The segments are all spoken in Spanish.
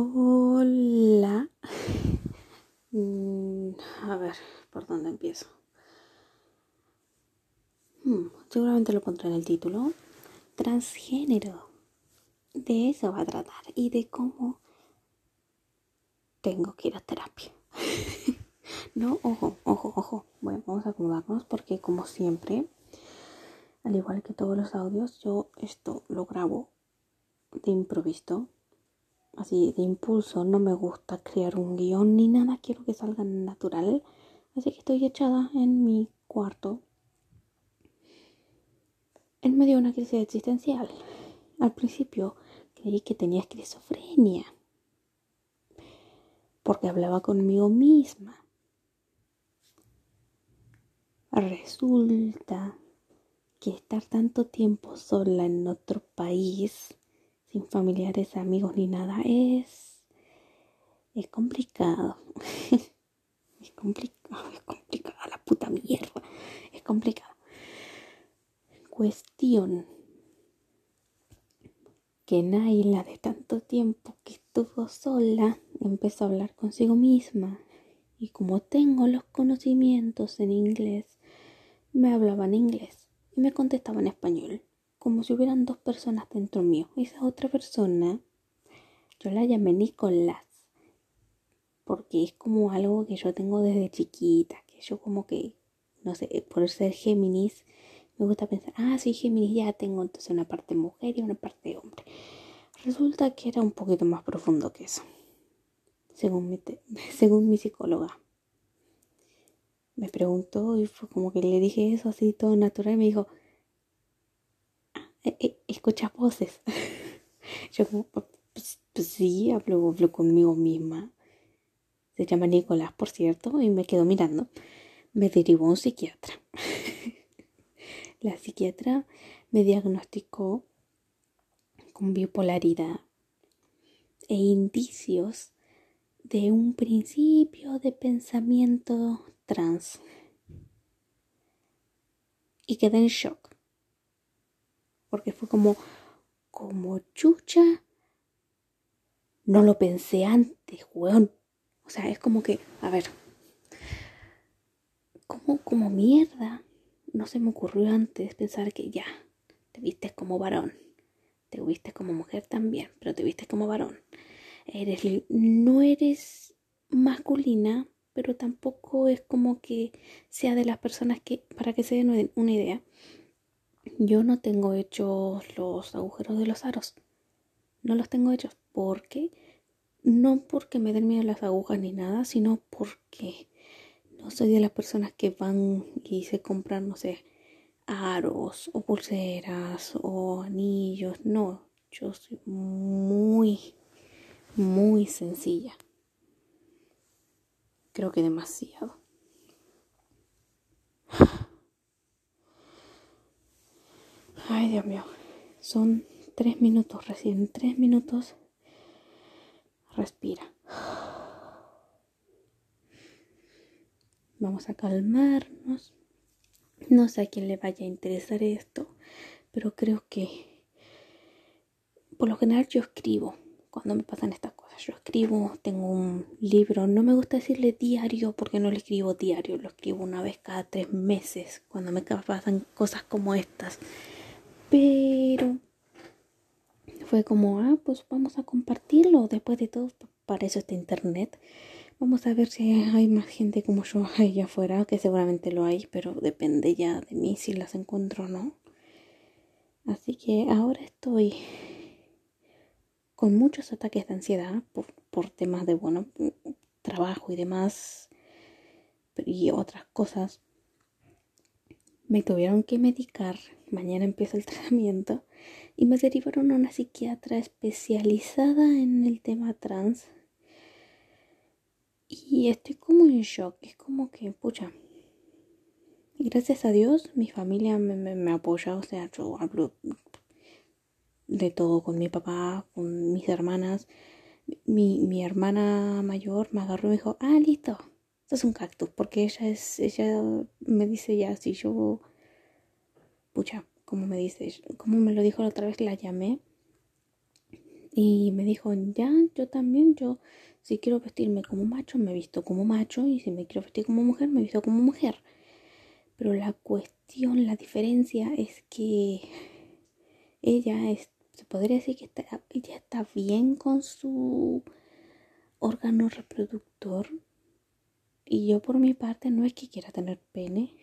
Hola. Mm, a ver, ¿por dónde empiezo? Hmm, seguramente lo pondré en el título. Transgénero. De eso va a tratar y de cómo tengo que ir a terapia. no, ojo, ojo, ojo. Bueno, vamos a acomodarnos porque como siempre, al igual que todos los audios, yo esto lo grabo de improviso así de impulso, no me gusta crear un guion ni nada, quiero que salga natural. Así que estoy echada en mi cuarto en medio de una crisis existencial. Al principio creí que tenía esquizofrenia porque hablaba conmigo misma. Resulta que estar tanto tiempo sola en otro país sin familiares, amigos ni nada, es, es complicado. es complicado, es complicado, la puta mierda. Es complicado. Cuestión que Naila de tanto tiempo que estuvo sola empezó a hablar consigo misma y como tengo los conocimientos en inglés, me hablaba en inglés y me contestaba en español como si hubieran dos personas dentro mío. Esa otra persona, yo la llamé Nicolás, porque es como algo que yo tengo desde chiquita, que yo como que, no sé, por ser Géminis, me gusta pensar, ah, sí, Géminis ya tengo entonces una parte mujer y una parte hombre. Resulta que era un poquito más profundo que eso, según mi, según mi psicóloga. Me preguntó y fue como que le dije eso así todo natural y me dijo, eh, eh, escucha voces. Yo pues, pues, sí, hablo, hablo conmigo misma. Se llama Nicolás, por cierto, y me quedo mirando. Me derivó a un psiquiatra. La psiquiatra me diagnosticó con bipolaridad e indicios de un principio de pensamiento trans. Y quedé en shock porque fue como, como chucha. No lo pensé antes, weón. O sea, es como que, a ver, como, como mierda. No se me ocurrió antes pensar que ya, te vistes como varón. Te viste como mujer también, pero te vistes como varón. Eres, no eres masculina, pero tampoco es como que sea de las personas que, para que se den una idea, yo no tengo hechos los agujeros de los aros. No los tengo hechos porque no porque me den miedo las agujas ni nada, sino porque no soy de las personas que van y se compran, no sé, aros o pulseras o anillos. No, yo soy muy, muy sencilla. Creo que demasiado. Ay, Dios mío. Son tres minutos recién. Tres minutos. Respira. Vamos a calmarnos. No sé a quién le vaya a interesar esto, pero creo que por lo general yo escribo cuando me pasan estas cosas. Yo escribo, tengo un libro, no me gusta decirle diario porque no lo escribo diario, lo escribo una vez cada tres meses cuando me pasan cosas como estas. Pero fue como, ah, pues vamos a compartirlo. Después de todo, para eso está internet. Vamos a ver si hay más gente como yo allá afuera, que seguramente lo hay, pero depende ya de mí si las encuentro o no. Así que ahora estoy con muchos ataques de ansiedad por, por temas de, bueno, trabajo y demás, y otras cosas me tuvieron que medicar, mañana empieza el tratamiento y me derivaron a una psiquiatra especializada en el tema trans. Y estoy como en shock, es como que, pucha, gracias a Dios mi familia me, me, apoya, o sea, yo hablo de todo con mi papá, con mis hermanas. Mi, mi hermana mayor me agarró y me dijo, ah, listo, esto es un cactus, porque ella es, ella me dice ya, si yo, pucha, como me dice, como me lo dijo la otra vez, la llamé, Y me dijo, ya, yo también, yo si quiero vestirme como macho, me visto como macho, y si me quiero vestir como mujer, me visto como mujer. Pero la cuestión, la diferencia es que ella es, se podría decir que está, ella está bien con su órgano reproductor. Y yo por mi parte no es que quiera tener pene.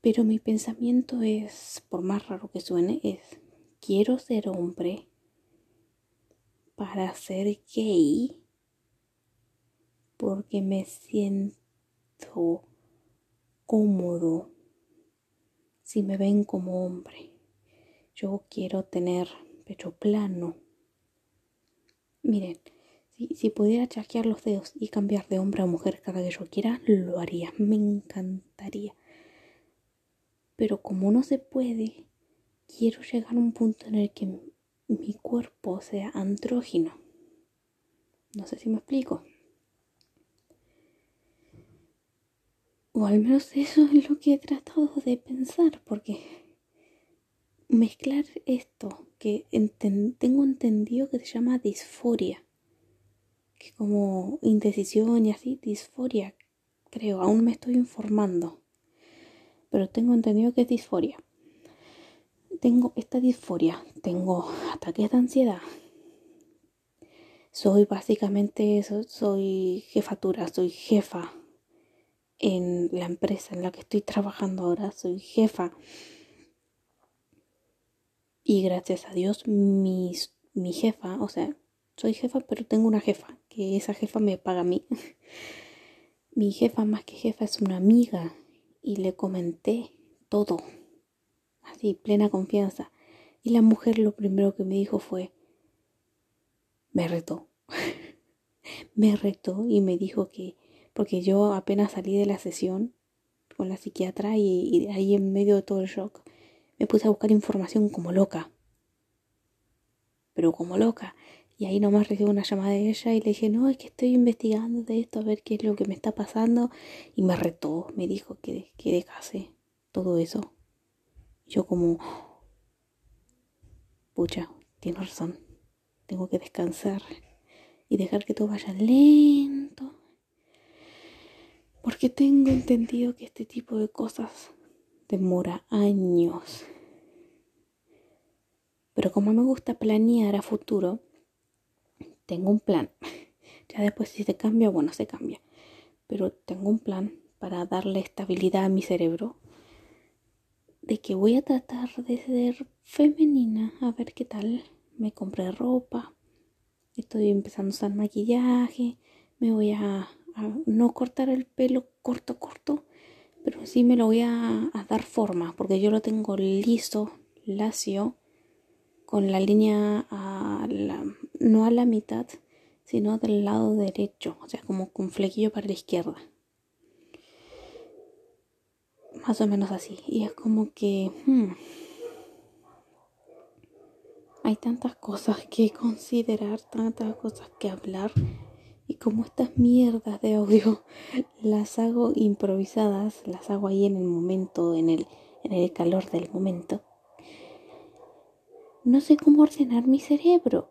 Pero mi pensamiento es, por más raro que suene, es quiero ser hombre para ser gay porque me siento cómodo si me ven como hombre. Yo quiero tener pecho plano. Miren, si, pudiera chasquear los dedos y cambiar de hombre a mujer cada que yo quiera, lo haría. Me encantaría. Pero como no se puede, quiero llegar a un punto en el que mi cuerpo sea andrógino. No sé si me explico. O al menos eso es lo que he tratado de pensar, porque mezclar esto, que tengo entendido que se llama disforia, que como indecisión y así, disforia, creo, aún me estoy informando, pero tengo entendido que es disforia tengo esta disforia, tengo ataques de ansiedad. Soy básicamente, soy jefatura, soy jefa en la empresa en la que estoy trabajando ahora, soy jefa. Y gracias a Dios, mi, mi jefa, o sea, soy jefa, pero tengo una jefa, que esa jefa me paga a mí. mi jefa más que jefa es una amiga y le comenté todo así, plena confianza. Y la mujer lo primero que me dijo fue, me retó. me retó y me dijo que, porque yo apenas salí de la sesión con la psiquiatra y, ahí en medio de todo el shock, me puse a buscar información como loca. Pero como loca. Y ahí nomás recibí una llamada de ella y le dije, no, es que estoy investigando de esto, a ver qué es lo que me está pasando. Y me retó, me dijo que, que dejase todo eso. Yo como, pucha, tienes razón, tengo que descansar y dejar que todo vaya lento. Porque tengo entendido que este tipo de cosas demora años. Pero como me gusta planear a futuro, tengo un plan. Ya después si se cambia, bueno, se cambia. Pero tengo un plan para darle estabilidad a mi cerebro de que voy a tratar de ser femenina, a ver qué tal. Me compré ropa, estoy empezando a usar maquillaje, me voy a, no cortar el pelo corto, corto, pero sí me lo voy a, dar forma, porque yo lo tengo liso, lacio, con la línea a la, no a la mitad, sino del lado derecho, o sea, como con flequillo para la izquierda más o menos así. Y es como que hmm, hay tantas cosas que considerar, tantas cosas que hablar. Y como estas mierdas de audio las hago improvisadas, las hago ahí en el momento, en el, en el calor del momento. No sé cómo ordenar mi cerebro.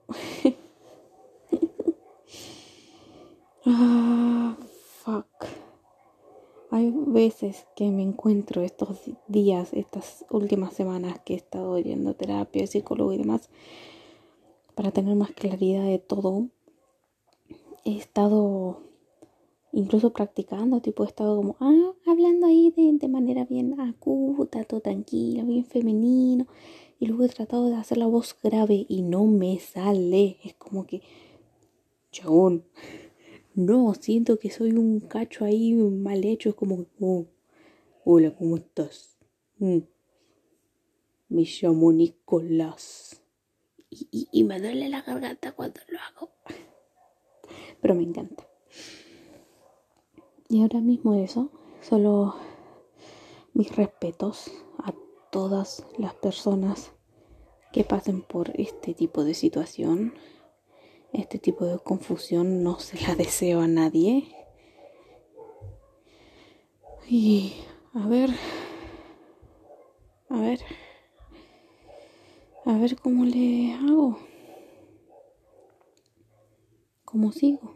ah, fuck. Hay veces que me encuentro estos días, estas últimas semanas que he estado yendo a terapia, psicólogo y demás, para tener más claridad de todo. He estado incluso practicando, tipo he estado como, ah, hablando ahí de, de manera bien aguda, todo tranquilo, bien femenino. Y luego he tratado de hacer la voz grave y no me sale. Es como que, chabón, no, siento que soy un cacho ahí mal hecho. Es como, oh, hola, ¿cómo estás? Mm. Me llamo Nicolás. Y, me duele la garganta cuando lo hago. Pero me encanta. Y ahora mismo eso, solo mis respetos todas las personas que pasen por este tipo de situación este tipo de confusión no se la deseo a nadie. Y a ver, a ver, a ver cómo le hago. ¿Cómo sigo?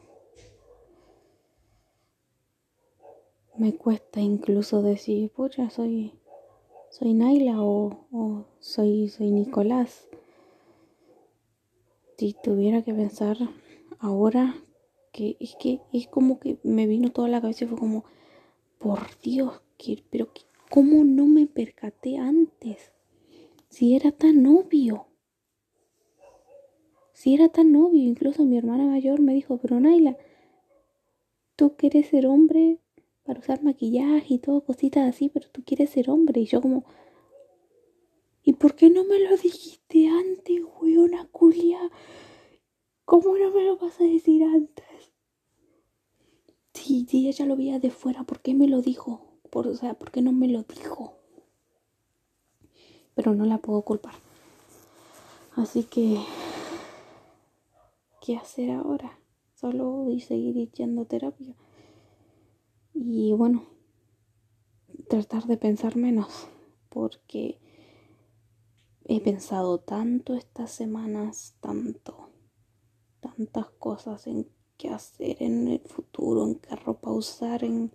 Me cuesta incluso decir, pucha, soy, soy Naila o, o soy, soy Nicolás. Si tuviera que pensar ahora que es que es como que me vino toda la cabeza y fue como, por Dios, que, pero ¿cómo no me percaté antes? Si era tan obvio. Si era tan obvio, incluso mi hermana mayor me dijo, pero Naila, tú quieres ser hombre para usar maquillaje y todo, cositas así, pero tú quieres ser hombre. Y yo como, ¿y por qué no me lo dijiste antes, weona culia? ¿Cómo no me lo vas a decir antes? Sí, sí, ella lo veía de fuera, ¿por qué me lo dijo? Por, o sea, ¿por qué no me lo dijo? Pero no la puedo culpar. Así que, ¿qué hacer ahora? Solo y seguir yendo terapia. Y bueno, tratar de pensar menos, porque he pensado tanto estas semanas, tanto tantas cosas en qué hacer en el futuro, en qué ropa usar, en,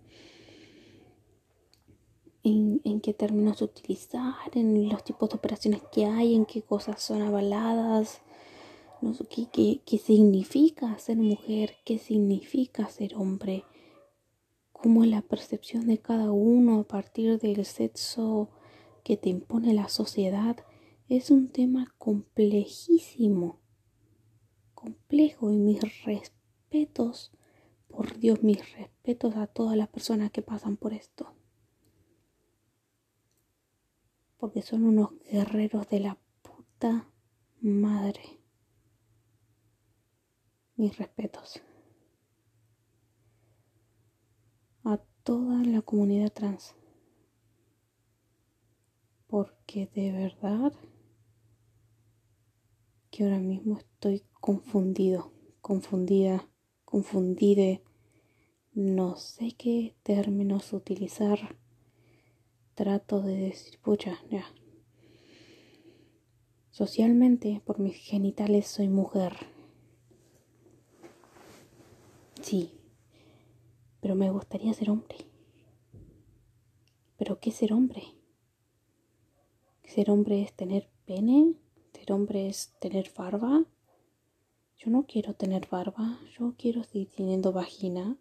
en, qué términos utilizar, en los tipos de operaciones que hay, en qué cosas son avaladas, no sé, qué, qué significa ser mujer, qué significa ser hombre, cómo es la percepción de cada uno a partir del sexo que te impone la sociedad. Es un tema complejísimo complejo y mis respetos, por Dios, mis respetos a todas las personas que pasan por esto. Porque son unos guerreros de la puta madre. Mis respetos. A toda la comunidad trans. Porque de verdad que ahora mismo estoy confundido, confundida, confundide. No sé qué términos utilizar. Trato de decir, pucha, ya. Socialmente, por mis genitales, soy mujer. Sí, pero me gustaría ser hombre. ¿Pero qué ser hombre? ¿Ser hombre es tener pene? ¿Ser hombre es tener barba? Yo no quiero tener barba, yo quiero seguir teniendo vagina,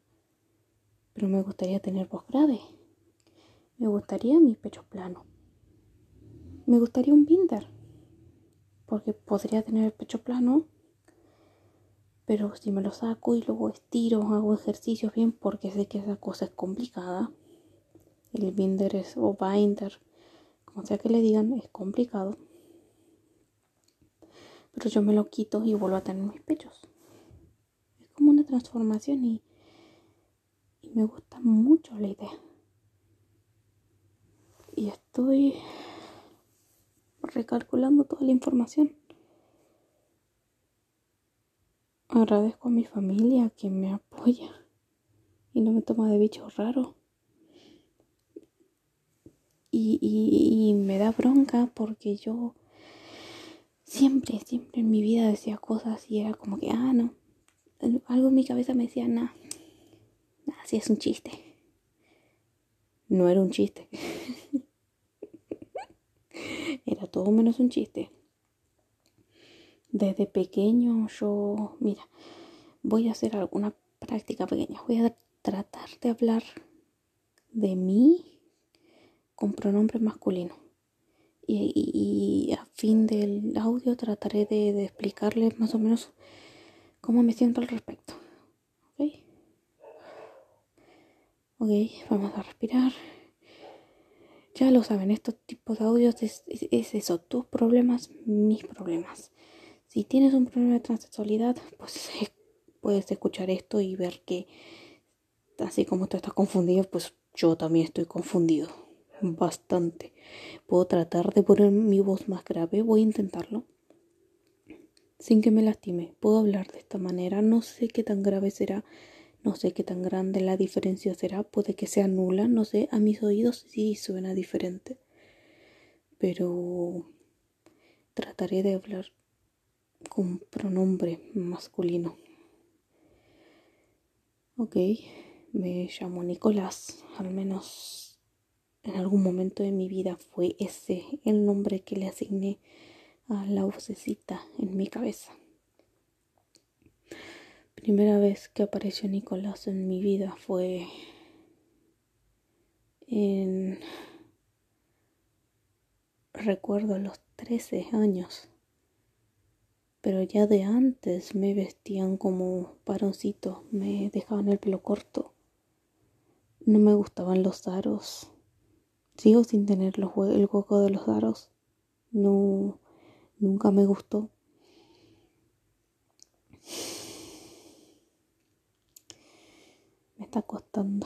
pero me gustaría tener voz grave. Me gustaría mi pecho plano. Me gustaría un binder, porque podría tener el pecho plano, pero si me lo saco y luego estiro, hago ejercicios bien, porque sé que esa cosa es complicada. El binder es, o binder, como sea que le digan, es complicado pero yo me lo quito y vuelvo a tener mis pechos. Es como una transformación y, y me gusta mucho la idea. Y estoy recalculando toda la información. Agradezco a mi familia que me apoya y no me toma de bicho raro. Y, y, me da bronca porque yo siempre, siempre en mi vida decía cosas y era como que, ah, no. Algo en mi cabeza me decía, nada, nada, sí es un chiste. No era un chiste. era todo menos un chiste. Desde pequeño yo, mira, voy a hacer alguna práctica pequeña. Voy a tratar de hablar de mí con pronombre masculino y, a fin del audio trataré de, explicarles más o menos cómo me siento al respecto. ¿Ok? Ok, vamos a respirar. Ya lo saben, estos tipos de audios es, eso, tus problemas, mis problemas. Si tienes un problema de transexualidad, pues puedes escuchar esto y ver que así como tú estás confundido, pues yo también estoy confundido bastante. Puedo tratar de poner mi voz más grave, voy a intentarlo. Sin que me lastime, puedo hablar de esta manera, no sé qué tan grave será, no sé qué tan grande la diferencia será, puede que sea nula, no sé, a mis oídos sí suena diferente. Pero trataré de hablar con pronombre masculino. Ok, me llamo Nicolás, al menos en algún momento de mi vida fue ese el nombre que le asigné a la vocecita en mi cabeza. Primera vez que apareció Nicolás en mi vida fue en recuerdo los 13 años pero ya de antes me vestían como varoncito, me dejaban el pelo corto. No me gustaban los aros. Sigo sin tener el hueco de los aros. No, nunca me gustó. Me está costando.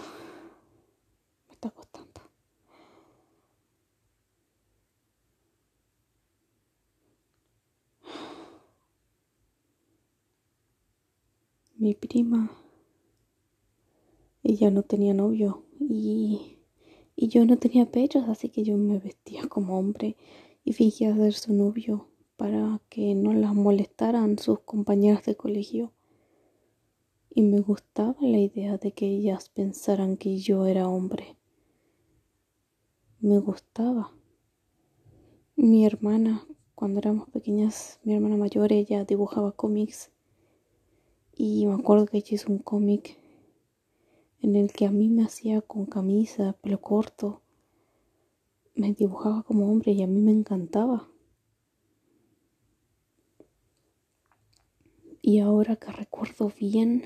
Me está costando. Mi prima, ella no tenía novio y, y yo no tenía pechos, así que yo me vestía como hombre y fingía ser su novio para que no las molestaran sus compañeras de colegio. Y me gustaba la idea de que ellas pensaran que yo era hombre. Me gustaba. Mi hermana, cuando éramos pequeñas, mi hermana mayor, ella dibujaba cómics y me acuerdo que ella hizo un cómic en el que a mí me hacía con camisa, pelo corto. Me dibujaba como hombre y a mí me encantaba. Y ahora que recuerdo bien,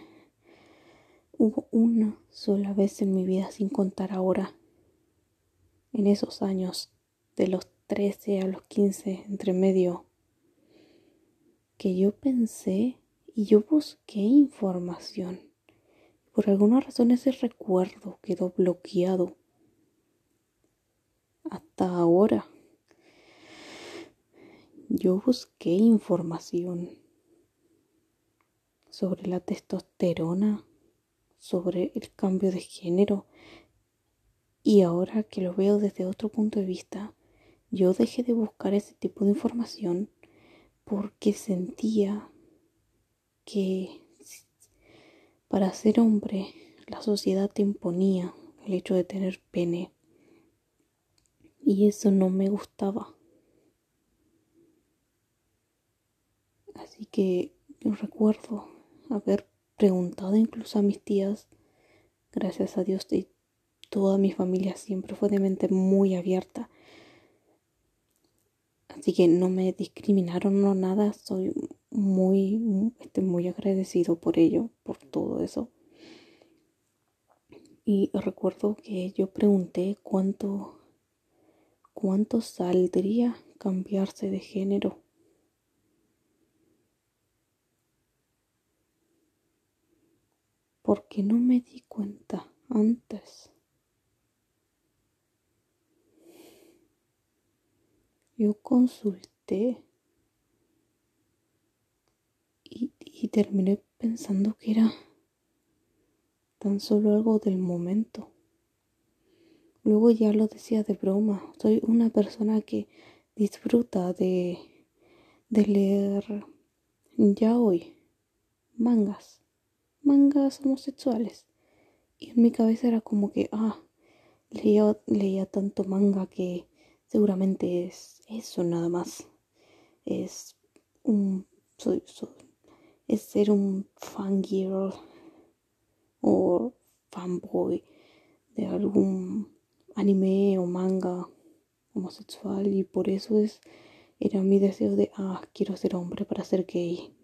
hubo una sola vez en mi vida, sin contar ahora, en esos años, de los 13 a los 15, entre medio, que yo pensé y yo busqué información. Por alguna razón ese recuerdo quedó bloqueado. Hasta ahora. Yo busqué información sobre la testosterona, sobre el cambio de género. Y ahora que lo veo desde otro punto de vista, yo dejé de buscar ese tipo de información porque sentía que para ser hombre la sociedad te imponía el hecho de tener pene y eso no me gustaba. Así que yo recuerdo haber preguntado incluso a mis tías, gracias a Dios y toda mi familia siempre fue de mente muy abierta. Así que no me discriminaron no nada, soy muy, estoy muy agradecido por ello, por todo eso. Y recuerdo que yo pregunté cuánto, cuánto saldría cambiarse de género. Porque no me di cuenta antes. Yo consulté y, terminé pensando que era tan solo algo del momento. Luego ya lo decía de broma, soy una persona que disfruta de, leer ya hoy mangas, mangas homosexuales. Y en mi cabeza era como que, ah, leía, leía tanto manga que seguramente es eso nada más. Es un soy, es ser un fangirl o fanboy de algún anime o manga homosexual y por eso es era mi deseo de ah quiero ser hombre para ser gay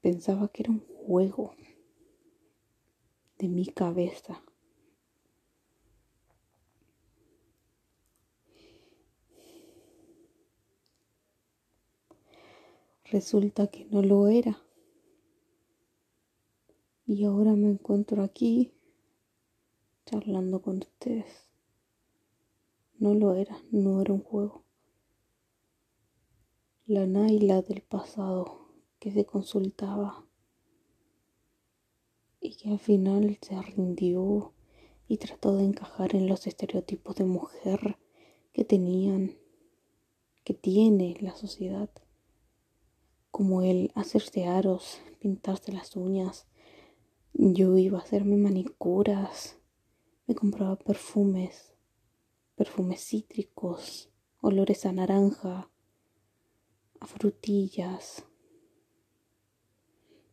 pensaba que era un juego de mi cabeza resulta que no lo era. Y ahora me encuentro aquí charlando con ustedes. No lo era, no era un juego. La Naila del pasado que se consultaba y que al final se rindió y trató de encajar en los estereotipos de mujer que tenían, que tiene la sociedad como el hacerse aros, pintarse las uñas. Yo iba a hacerme manicuras, me compraba perfumes, perfumes cítricos, olores a naranja, a frutillas.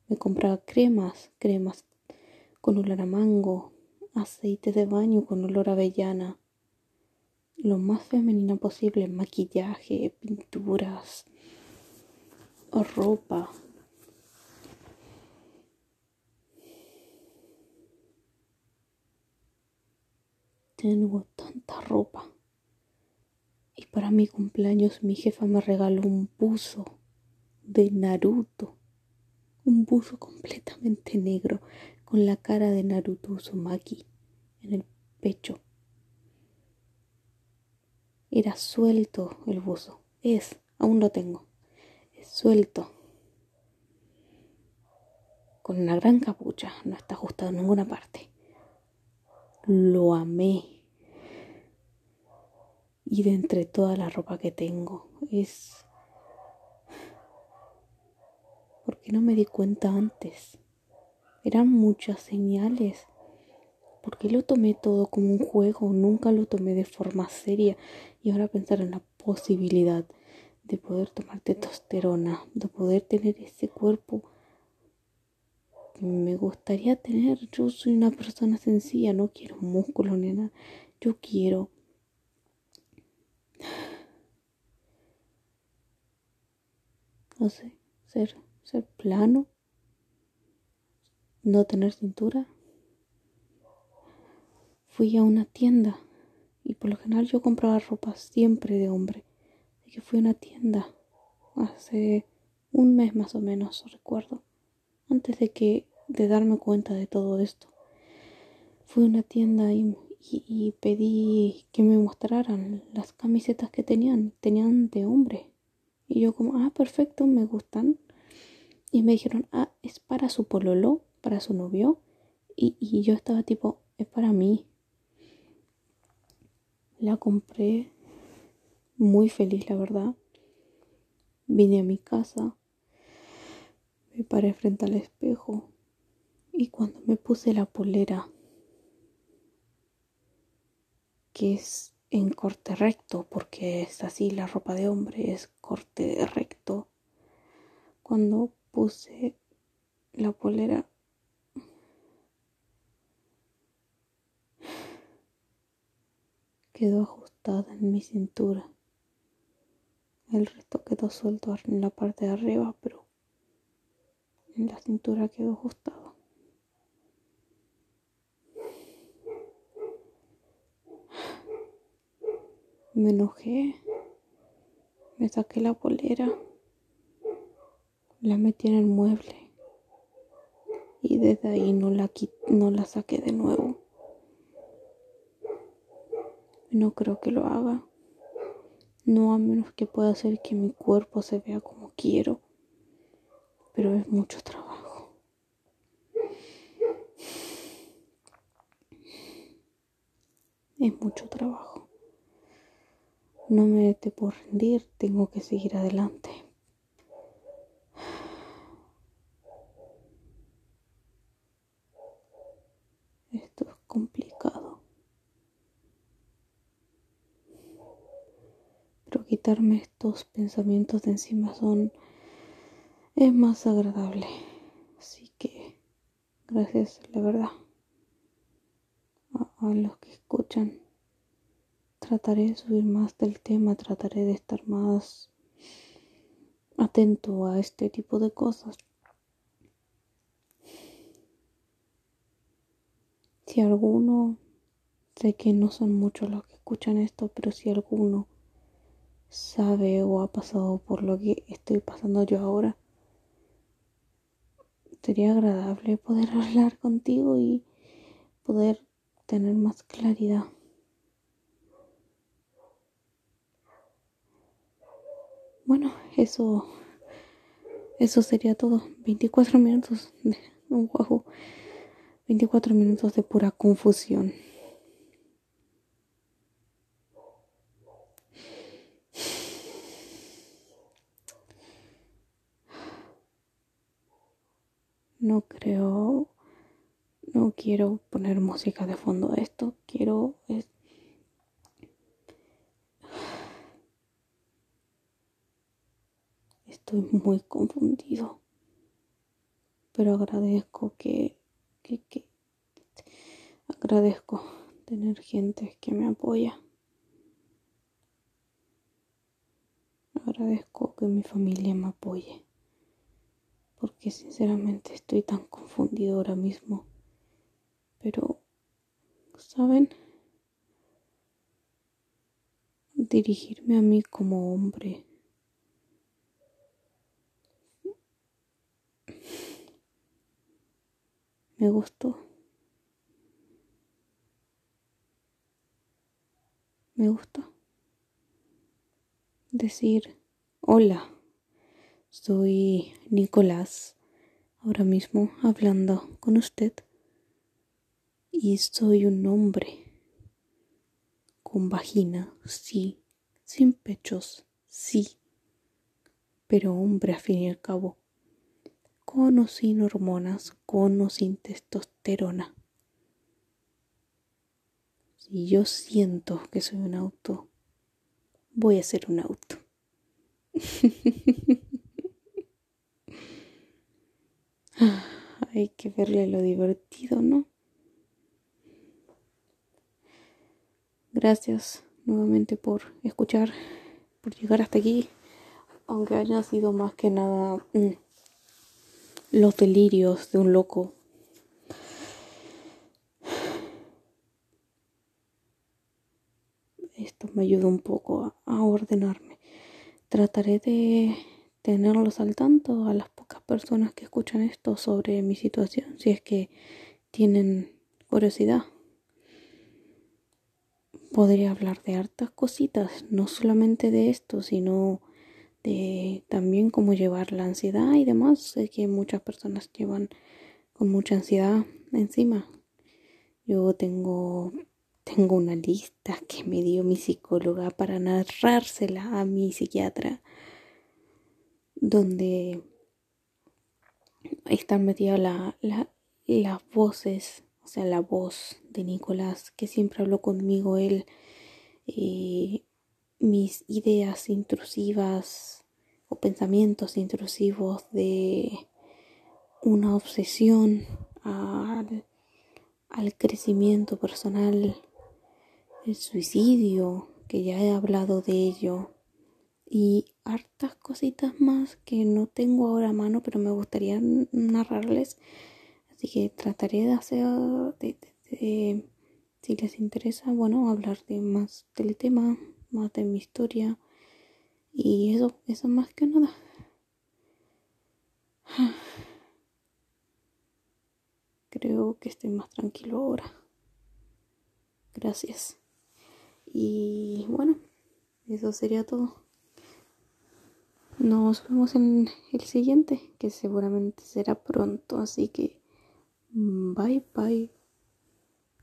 Me compraba cremas, cremas con olor a mango, aceite de baño con olor a avellana. Lo más femenina posible, maquillaje, pinturas, ropa. Tengo tanta ropa. Y para mi cumpleaños mi jefa me regaló un buzo de Naruto. Un buzo completamente negro con la cara de Naruto Uzumaki en el pecho. Era suelto el buzo. Es, aún lo tengo. Suelto. Con una gran capucha. No está ajustado en ninguna parte. Lo amé. Y de entre toda la ropa que tengo es... porque no me di cuenta antes? Eran muchas señales. Porque lo tomé todo como un juego, nunca lo tomé de forma seria. Y ahora pensar en la posibilidad de poder tomar testosterona, de poder tener ese cuerpo que me gustaría tener. Yo soy una persona sencilla, no quiero músculo ni nada. Yo quiero no sé, ser, ser plano no tener cintura. Fui a una tienda y por lo general yo compraba ropa siempre de hombre. Fui a una tienda hace un mes más o menos, recuerdo, antes de que de darme cuenta de todo esto. Fui a una tienda y, y pedí que me mostraran las camisetas que tenían. Tenían de hombre. Y yo como, ah, perfecto, me gustan. Y me dijeron, ah, es para su pololo para su novio y, yo estaba tipo, es para mí. La compré muy feliz, la verdad. Vine a mi casa, me paré frente al espejo y cuando me puse la polera, que es en corte recto, porque es así la ropa de hombre, es corte recto, cuando puse la polera quedó ajustada en mi cintura. El resto quedó suelto en la parte de arriba, pero en la cintura quedó ajustado. Me enojé, me saqué la polera, la metí en el mueble y desde ahí no la, no la saqué de nuevo. No creo que lo haga. No a menos que pueda hacer que mi cuerpo se vea como quiero. Pero es mucho trabajo. Es mucho trabajo. No me por rendir, tengo que seguir adelante. Esto es complicado. Estos pensamientos de encima son es más agradable. Así que gracias, la verdad, a, los que escuchan. Trataré de subir más del tema, trataré de estar más atento a este tipo de cosas. Si alguno, sé que no son muchos los que escuchan esto, pero si alguno sabe o ha pasado por lo que estoy pasando yo ahora, sería agradable poder hablar contigo y poder tener más claridad. Bueno, eso eso sería todo. 24 minutos de juego. 24 minutos de pura confusión. No creo, no quiero poner música de fondo a esto, quiero... Estoy muy confundido, pero agradezco que, que, agradezco tener gente que me apoya. Agradezco que mi familia me apoye porque sinceramente estoy tan confundido ahora mismo. Pero, ¿saben? Dirigirme a mí como hombre. Me gustó. Me gusta decir hola. Soy Nicolás, ahora mismo hablando con usted. Y soy un hombre con vagina, sí, sin pechos, sí, pero hombre a fin y al cabo, con o sin hormonas, con o sin testosterona. Si yo siento que soy un auto, voy a ser un auto. Hay que verle lo divertido, ¿no? Gracias nuevamente por escuchar, por llegar hasta aquí, aunque haya sido más que nada mm, los delirios de un loco. Esto me ayuda un poco a ordenarme. Trataré de tenerlos al tanto a las personas que escuchan esto sobre mi situación, si es que tienen curiosidad. Podría hablar de hartas cositas, no solamente de esto, sino de también cómo llevar la ansiedad y demás. Sé que muchas personas llevan con mucha ansiedad encima. Yo tengo tengo una lista que me dio mi psicóloga para narrársela a mi psiquiatra donde están metidas la, las voces, o sea, la voz de Nicolás, que siempre habló conmigo, él, eh, mis ideas intrusivas o pensamientos intrusivos de una obsesión al, al crecimiento personal, el suicidio, que ya he hablado de ello, y hartas cositas más que no tengo ahora a mano, pero me gustaría narrarles. Así que trataré de hacer, si les interesa, bueno, hablar de más del tema, más de mi historia. Y eso, eso más que nada. Creo que estoy más tranquilo ahora. Gracias. Y bueno, eso sería todo. Nos vemos en el siguiente, que seguramente será pronto, así que bye bye.